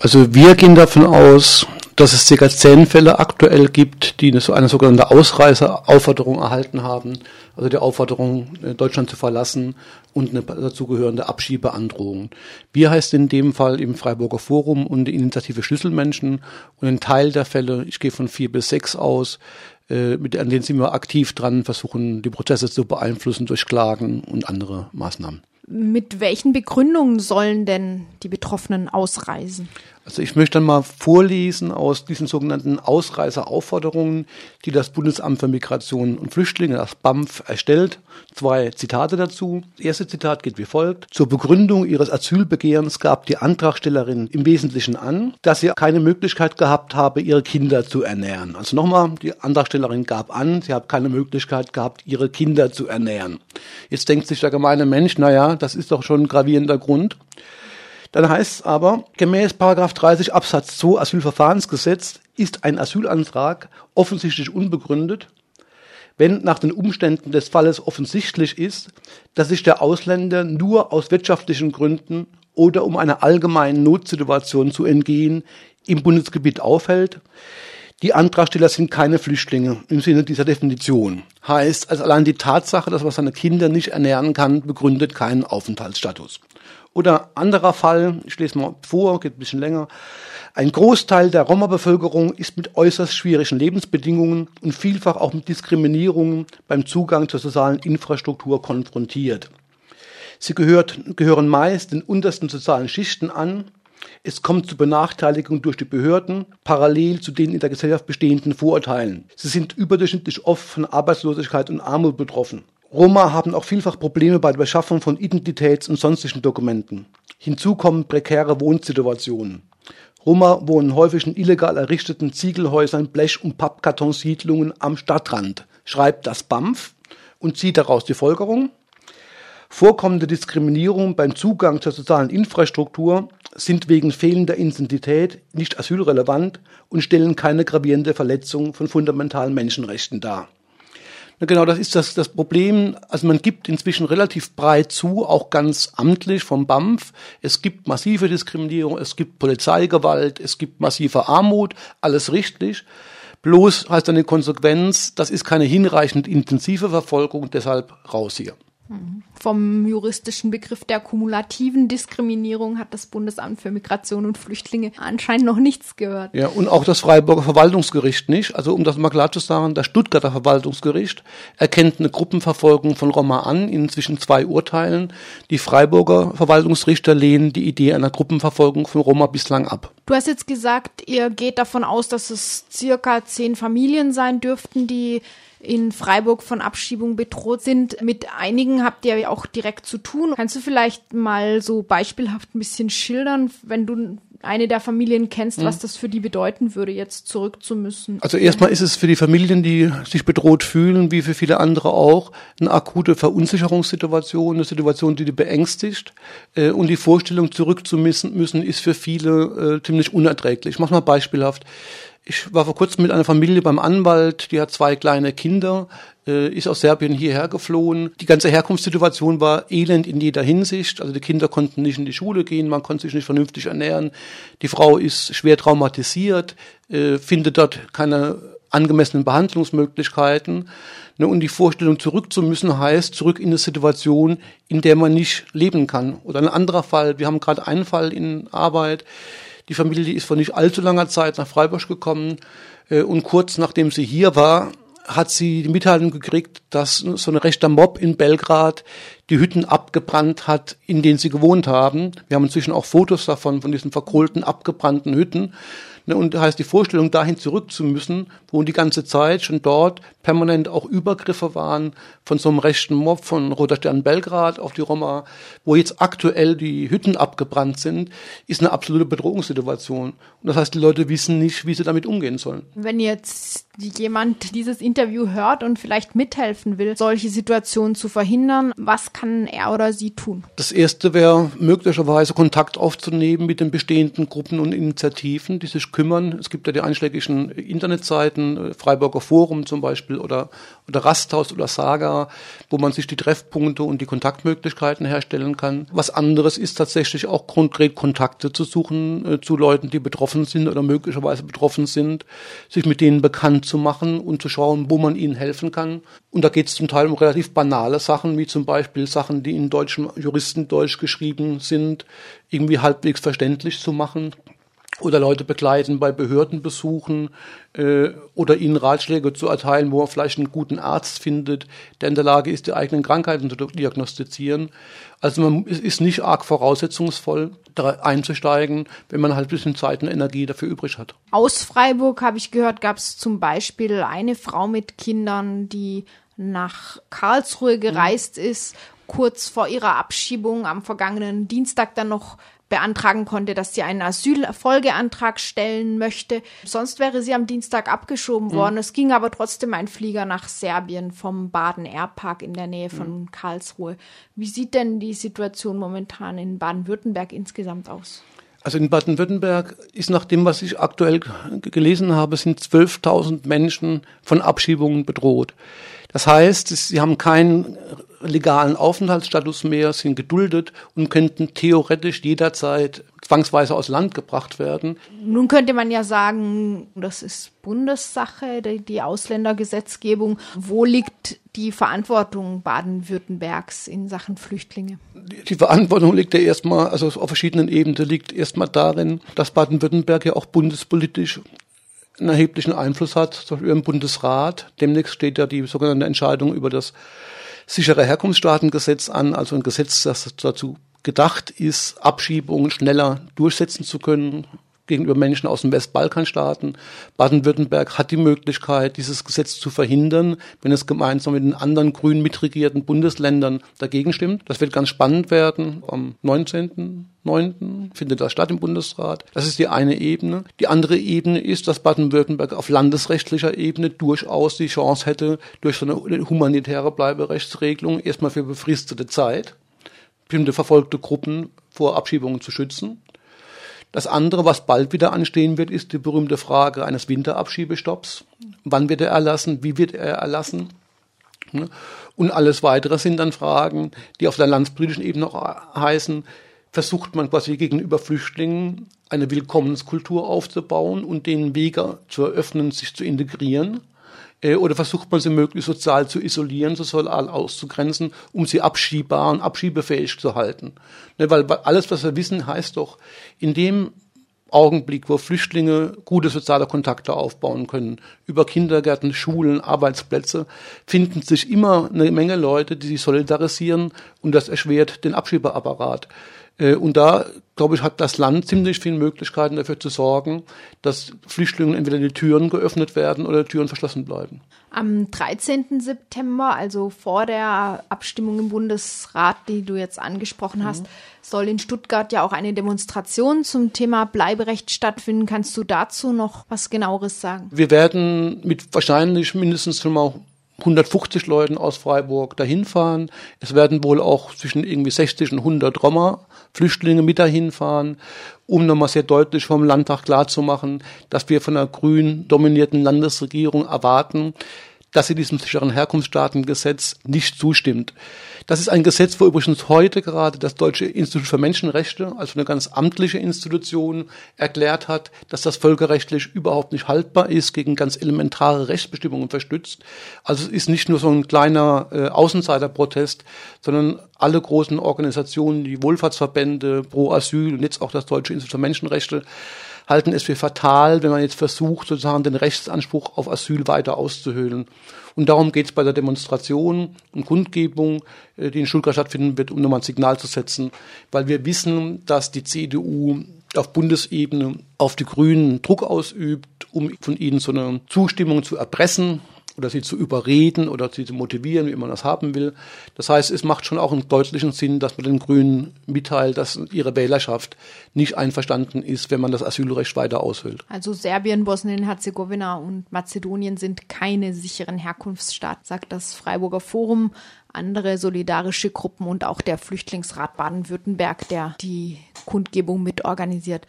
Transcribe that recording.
Also wir gehen davon aus, dass es ca. zehn Fälle aktuell gibt, die eine, sogenannte Ausreiseaufforderung erhalten haben, also die Aufforderung, äh, Deutschland zu verlassen und eine dazugehörende Abschiebeandrohung. Wir heißt in dem Fall im Freiburger Forum und die Initiative Schlüsselmenschen und ein Teil der Fälle, ich gehe von vier bis sechs aus, äh, mit, an denen sind wir aktiv dran, versuchen die Prozesse zu beeinflussen durch Klagen und andere Maßnahmen. Mit welchen Begründungen sollen denn die Betroffenen ausreisen? Also ich möchte dann mal vorlesen aus diesen sogenannten Ausreiseraufforderungen, die das Bundesamt für Migration und Flüchtlinge, das BAMF, erstellt. Zwei Zitate dazu. Das erste Zitat geht wie folgt. Zur Begründung ihres Asylbegehrens gab die Antragstellerin im Wesentlichen an, dass sie keine Möglichkeit gehabt habe, ihre Kinder zu ernähren. Also nochmal, die Antragstellerin gab an, sie hat keine Möglichkeit gehabt, ihre Kinder zu ernähren. Jetzt denkt sich der gemeine Mensch, naja, das ist doch schon ein gravierender Grund. Dann heißt es aber, gemäß 30 Absatz 2 Asylverfahrensgesetz ist ein Asylantrag offensichtlich unbegründet, wenn nach den Umständen des Falles offensichtlich ist, dass sich der Ausländer nur aus wirtschaftlichen Gründen oder um einer allgemeinen Notsituation zu entgehen im Bundesgebiet aufhält. Die Antragsteller sind keine Flüchtlinge im Sinne dieser Definition. Heißt, also allein die Tatsache, dass man seine Kinder nicht ernähren kann, begründet keinen Aufenthaltsstatus. Oder anderer Fall, ich lese mal vor, geht ein bisschen länger. Ein Großteil der Roma-Bevölkerung ist mit äußerst schwierigen Lebensbedingungen und vielfach auch mit Diskriminierungen beim Zugang zur sozialen Infrastruktur konfrontiert. Sie gehört, gehören meist den untersten sozialen Schichten an. Es kommt zu Benachteiligung durch die Behörden, parallel zu den in der Gesellschaft bestehenden Vorurteilen. Sie sind überdurchschnittlich oft von Arbeitslosigkeit und Armut betroffen. Roma haben auch vielfach Probleme bei der Beschaffung von Identitäts- und sonstigen Dokumenten. Hinzu kommen prekäre Wohnsituationen. Roma wohnen häufig in illegal errichteten Ziegelhäusern, Blech- und Pappkartonsiedlungen am Stadtrand, schreibt das BAMF und zieht daraus die Folgerung. Vorkommende Diskriminierung beim Zugang zur sozialen Infrastruktur sind wegen fehlender Intensität nicht asylrelevant und stellen keine gravierende Verletzung von fundamentalen Menschenrechten dar. Na genau, das ist das, das Problem. Also man gibt inzwischen relativ breit zu, auch ganz amtlich vom BAMF. Es gibt massive Diskriminierung, es gibt Polizeigewalt, es gibt massive Armut, alles richtig. Bloß heißt eine Konsequenz, das ist keine hinreichend intensive Verfolgung, deshalb raus hier. Vom juristischen Begriff der kumulativen Diskriminierung hat das Bundesamt für Migration und Flüchtlinge anscheinend noch nichts gehört. Ja, und auch das Freiburger Verwaltungsgericht nicht. Also um das mal klar zu sagen, das Stuttgarter Verwaltungsgericht erkennt eine Gruppenverfolgung von Roma an, in zwischen zwei Urteilen. Die Freiburger Verwaltungsrichter lehnen die Idee einer Gruppenverfolgung von Roma bislang ab. Du hast jetzt gesagt, ihr geht davon aus, dass es circa zehn Familien sein dürften, die in Freiburg von Abschiebung bedroht sind. Mit einigen habt ihr ja auch direkt zu tun. Kannst du vielleicht mal so beispielhaft ein bisschen schildern, wenn du eine der Familien kennst, was mhm. das für die bedeuten würde, jetzt zurück zu müssen? Also erstmal ist es für die Familien, die sich bedroht fühlen, wie für viele andere auch, eine akute Verunsicherungssituation, eine Situation, die die beängstigt. Äh, und die Vorstellung, zurück zu müssen, müssen ist für viele äh, ziemlich unerträglich. Ich mach mal beispielhaft. Ich war vor kurzem mit einer Familie beim Anwalt, die hat zwei kleine Kinder, äh, ist aus Serbien hierher geflohen. Die ganze Herkunftssituation war elend in jeder Hinsicht. Also die Kinder konnten nicht in die Schule gehen, man konnte sich nicht vernünftig ernähren. Die Frau ist schwer traumatisiert, äh, findet dort keine angemessenen Behandlungsmöglichkeiten. Ne, und die Vorstellung, zurück zu müssen, heißt zurück in eine Situation, in der man nicht leben kann. Oder ein anderer Fall, wir haben gerade einen Fall in Arbeit, die Familie ist vor nicht allzu langer Zeit nach Freiburg gekommen äh, und kurz nachdem sie hier war, hat sie die Mitteilung gekriegt, dass so ein rechter Mob in Belgrad die Hütten abgebrannt hat, in denen sie gewohnt haben. Wir haben inzwischen auch Fotos davon, von diesen verkohlten, abgebrannten Hütten. Ne, und das heißt, die Vorstellung, dahin zurück zu müssen, wo die ganze Zeit schon dort permanent auch Übergriffe waren von so einem rechten Mob von Roter Stern Belgrad auf die Roma, wo jetzt aktuell die Hütten abgebrannt sind, ist eine absolute Bedrohungssituation. Und das heißt, die Leute wissen nicht, wie sie damit umgehen sollen. Wenn jetzt jemand dieses Interview hört und vielleicht mithelfen will, solche Situationen zu verhindern, was kann er oder sie tun? Das erste wäre möglicherweise Kontakt aufzunehmen mit den bestehenden Gruppen und Initiativen, die sich kümmern. Es gibt ja die einschlägigen Internetseiten, äh, Freiburger Forum zum Beispiel oder, oder Rasthaus oder Saga, wo man sich die Treffpunkte und die Kontaktmöglichkeiten herstellen kann. Was anderes ist tatsächlich auch konkret Kontakte zu suchen äh, zu Leuten, die betroffen sind oder möglicherweise betroffen sind, sich mit denen bekannt zu machen und zu schauen, wo man ihnen helfen kann. Und da geht es zum Teil um relativ banale Sachen, wie zum Beispiel Sachen, die in deutschen Juristendeutsch geschrieben sind, irgendwie halbwegs verständlich zu machen oder Leute begleiten bei Behördenbesuchen äh, oder ihnen Ratschläge zu erteilen, wo man vielleicht einen guten Arzt findet, der in der Lage ist, die eigenen Krankheiten zu diagnostizieren. Also man ist nicht arg voraussetzungsvoll, da einzusteigen, wenn man halt ein bisschen Zeit und Energie dafür übrig hat. Aus Freiburg habe ich gehört, gab es zum Beispiel eine Frau mit Kindern, die nach Karlsruhe gereist mhm. ist, kurz vor ihrer Abschiebung am vergangenen Dienstag dann noch beantragen konnte, dass sie einen Asylfolgeantrag stellen möchte. Sonst wäre sie am Dienstag abgeschoben mhm. worden. Mhm. Es ging aber trotzdem ein Flieger nach Serbien vom Baden Airpark in der Nähe von mhm. Karlsruhe. Wie sieht denn die Situation momentan in Baden-Württemberg insgesamt aus? Also in Baden-Württemberg ist nach dem, was ich aktuell gelesen habe, sind 12.000 Menschen von Abschiebungen bedroht. Das heißt, sie haben keinen legalen Aufenthaltsstatus mehr, sind geduldet und könnten theoretisch jederzeit zwangsweise aus Land gebracht werden. Nun könnte man ja sagen, das ist Bundessache, die Ausländergesetzgebung. Wo liegt die Verantwortung Baden-Württembergs in Sachen Flüchtlinge? Die Verantwortung liegt ja erstmal, also auf verschiedenen Ebenen, liegt erstmal darin, dass Baden-Württemberg ja auch bundespolitisch einen erheblichen Einfluss hat, zum Beispiel im Bundesrat. Demnächst steht ja die sogenannte Entscheidung über das sichere Herkunftsstaatengesetz an, also ein Gesetz, das dazu gedacht ist, Abschiebungen schneller durchsetzen zu können, gegenüber Menschen aus den Westbalkanstaaten. Baden-Württemberg hat die Möglichkeit, dieses Gesetz zu verhindern, wenn es gemeinsam mit den anderen grün mitregierten Bundesländern dagegen stimmt. Das wird ganz spannend werden. Am 19.09. findet das statt im Bundesrat. Das ist die eine Ebene. Die andere Ebene ist, dass Baden-Württemberg auf landesrechtlicher Ebene durchaus die Chance hätte, durch so eine humanitäre Bleiberechtsregelung erstmal für befristete Zeit bestimmte verfolgte Gruppen vor Abschiebungen zu schützen. Das andere, was bald wieder anstehen wird, ist die berühmte Frage eines Winterabschiebestopps. Wann wird er erlassen? Wie wird er erlassen? Ne? Und alles weitere sind dann Fragen, die auf der landspolitischen Ebene auch heißen, versucht man quasi gegenüber Flüchtlingen eine Willkommenskultur aufzubauen und denen Wege zu eröffnen, sich zu integrieren. Äh, oder versucht man sie möglichst sozial zu isolieren, sozial auszugrenzen, um sie abschiebbar und abschiebefähig zu halten. Ne, weil alles, was wir wissen, heißt doch, in dem Augenblick, wo Flüchtlinge gute soziale Kontakte aufbauen können, über Kindergärten, Schulen, Arbeitsplätze, finden sich immer eine Menge Leute, die sich solidarisieren und das erschwert den Abschiebeapparat. Äh, und da, glaube ich, hat das Land ziemlich viele Möglichkeiten dafür zu sorgen, dass Flüchtlingen entweder die Türen geöffnet werden oder die Türen verschlossen bleiben. Am 13. September, also vor der Abstimmung im Bundesrat, die du jetzt angesprochen hast, mhm. soll in Stuttgart ja auch eine Demonstration zum Thema Bleiberecht stattfinden. Kannst du dazu noch was genaueres sagen? Wir werden mit wahrscheinlich mindestens schon mal 150 Leuten aus Freiburg dahin fahren. Es werden wohl auch zwischen irgendwie 60 und 100 Roma Flüchtlinge mit dahin fahren, um nochmal sehr deutlich vom Landtag klarzumachen, dass wir von einer grün dominierten Landesregierung erwarten, dass sie diesem sicheren Herkunftsstaatengesetz nicht zustimmt. Das ist ein Gesetz, wo übrigens heute gerade das Deutsche Institut für Menschenrechte, also eine ganz amtliche Institution, erklärt hat, dass das völkerrechtlich überhaupt nicht haltbar ist, gegen ganz elementare Rechtsbestimmungen verstützt. Also es ist nicht nur so ein kleiner äh, Außenseiterprotest, sondern alle großen Organisationen, die Wohlfahrtsverbände, Pro Asyl und jetzt auch das Deutsche Institut für Menschenrechte, halten es für fatal, wenn man jetzt versucht, sozusagen den Rechtsanspruch auf Asyl weiter auszuhöhlen. Und darum geht es bei der Demonstration und Kundgebung, äh, die in Stuttgart stattfinden wird, um nochmal ein Signal zu setzen, weil wir wissen, dass die CDU auf Bundesebene auf die Grünen Druck ausübt, um von ihnen so eine Zustimmung zu erpressen oder sie zu überreden oder sie zu motivieren, wie man das haben will. Das heißt, es macht schon auch einen deutlichen Sinn, dass man den Grünen mitteilt, dass ihre Wählerschaft nicht einverstanden ist, wenn man das Asylrecht weiter aushöhlt. Also Serbien, Bosnien-Herzegowina und Mazedonien sind keine sicheren Herkunftsstaaten, sagt das Freiburger Forum andere solidarische Gruppen und auch der Flüchtlingsrat Baden-Württemberg, der die Kundgebung mitorganisiert.